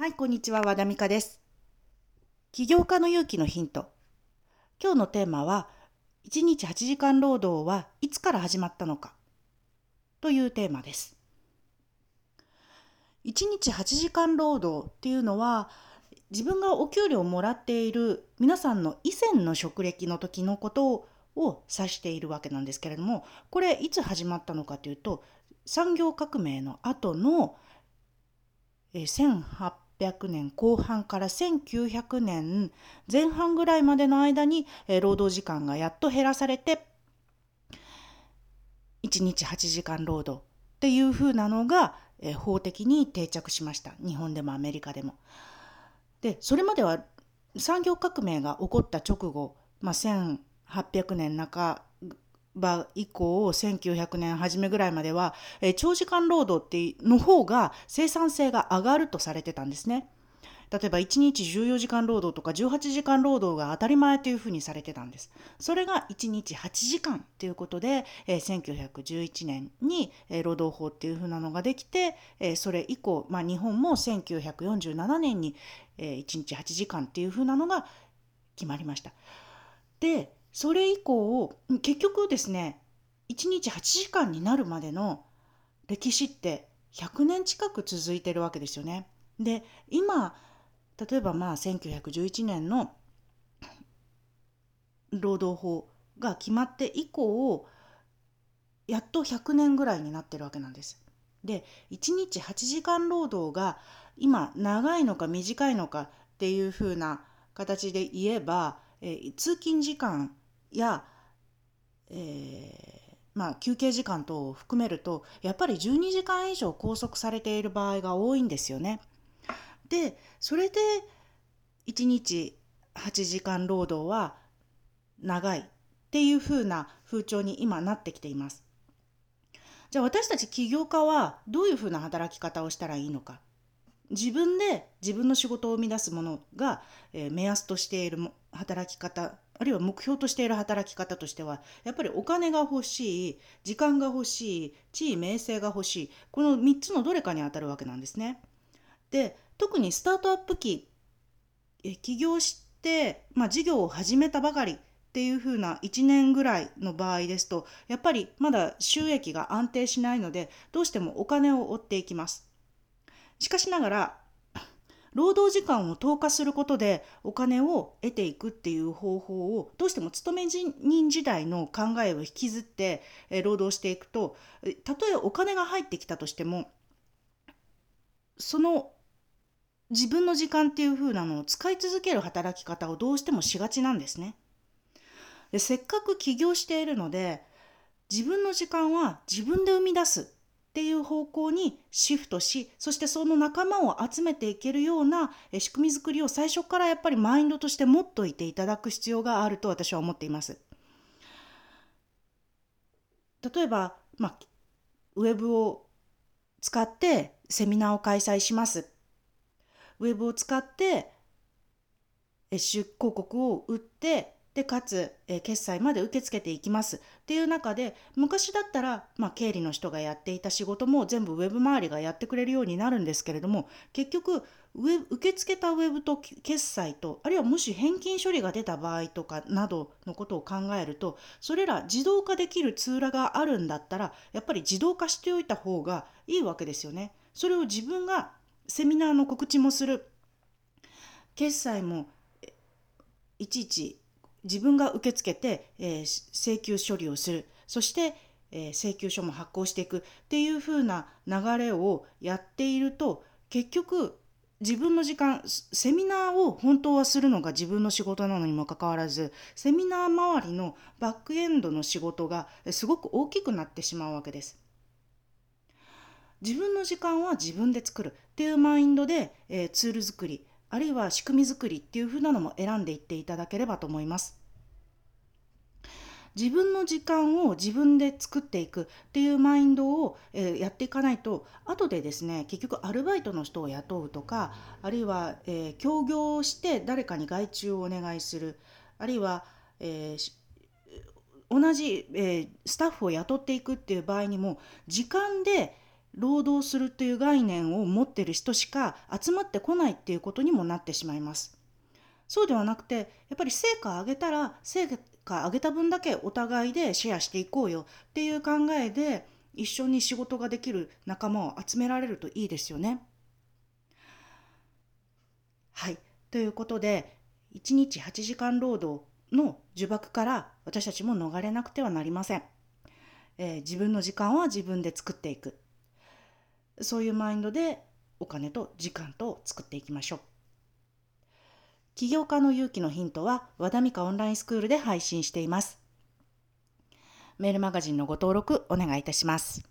はい、こんにちは、和田美香です。起業家の勇気のヒント。今日のテーマは、1日8時間労働はいつから始まったのかというテーマです。1日8時間労働っていうのは、自分がお給料をもらっている皆さんの以前の職歴の時のことを指しているわけなんですけれども、これいつ始まったのかというと、産業革命の後のえ1800年後半から1900年前半ぐらいまでの間に、労働時間がやっと減らされて1日8時間労働っていう風なのが、法的に定着しました日本でもアメリカでも。でそれまでは産業革命が起こった直後、まあ、1800年半ば以降1900年初めぐらいまでは、え長時間労働っての方が生産性が上がるとされてたんですね。例えば1日14時間労働とか18時間労働が当たり前というふうにされてたんです。それが1日8時間ということで、えー1911年に、えー労働法っていうふうなのができて、えーそれ以降、まあ、日本も1947年に、えー1日8時間っていうふうなのが決まりました。でそれ以降結局ですね1日8時間になるまでの歴史って100年近く続いてるわけですよね。で今例えばまあ1911年の労働法が決まって以降やっと100年ぐらいになってるわけなんです。で1日8時間労働が今長いのか短いのかっていう風な形で言えば、えー通勤時間や、えーまあ、休憩時間等を含めるとやっぱり12時間以上拘束されている場合が多いんですよね。でそれで1日8時間労働は長いっていう風な風潮に今なってきています。じゃあ私たち起業家はどういう風な働き方をしたらいいのか。自分で自分の仕事を生み出すものが、えー目安としている働き方あるいは目標としている働き方としてはやっぱりお金が欲しい時間が欲しい地位名声が欲しいこの3つのどれかにあたるわけなんですね。で特にスタートアップ期え起業して、まあ、事業を始めたばかりっていう風な1年ぐらいの場合ですとやっぱりまだ収益が安定しないのでどうしてもお金を追っていきます。しかしながら労働時間を投下することでお金を得ていくっていう方法をどうしても勤め人時代の考えを引きずって労働していくとたとえお金が入ってきたとしてもその自分の時間っていう風なのを使い続ける働き方をどうしてもしがちなんですね。でせっかく起業しているので自分の時間は自分で生み出すっていう方向にシフトしそしてその仲間を集めていけるような仕組み作りを最初からやっぱりマインドとして持っといていただく必要があると私は思っています。例えば、まあ、ウェブを使ってセミナーを開催します。ウェブを使ってえ出広告を売ってでかつえ決済まで受け付けていきますっていう中で昔だったら、まあ、経理の人がやっていた仕事も全部ウェブ周りがやってくれるようになるんですけれども結局ウェブ受け付けたウェブと決済とあるいはもし返金処理が出た場合とかなどのことを考えるとそれら自動化できるツールがあるんだったらやっぱり自動化しておいた方がいいわけですよね。それを自分がセミナーの告知もする決済もいちいち自分が受け付けて、えー請求処理をする。そして、えー請求書も発行していく。っていう風な流れをやっていると結局自分の時間セミナーを本当はするのが自分の仕事なのにもかかわらずセミナー周りのバックエンドの仕事がえすごく大きくなってしまうわけです。自分の時間は自分で作る。っていうマインドで、えーツール作り。あるいは仕組み作りっていう風なのも選んでいっていただければと思います。自分の時間を自分で作っていくっていうマインドを、えーやっていかないと後でですね結局アルバイトの人を雇うとかあるいは、えー協業をして誰かに外注をお願いするあるいは、えーし同じ、えースタッフを雇っていくっていう場合にも時間で労働するという概念を持っている人しか集まってこないっていうことにもなってしまいます。そうではなくてやっぱり成果を上げたら成果上げた分だけお互いでシェアしていこうよっていう考えで一緒に仕事ができる仲間を集められるといいですよね。はい。ということで1日8時間労働の呪縛から私たちも逃れなくてはなりません。えー、自分の時間は自分で作っていく。そういうマインドでお金と時間と作っていきましょう。起業家の勇気のヒントは和田美香オンラインスクールで配信しています。メールマガジンのご登録お願いいたします。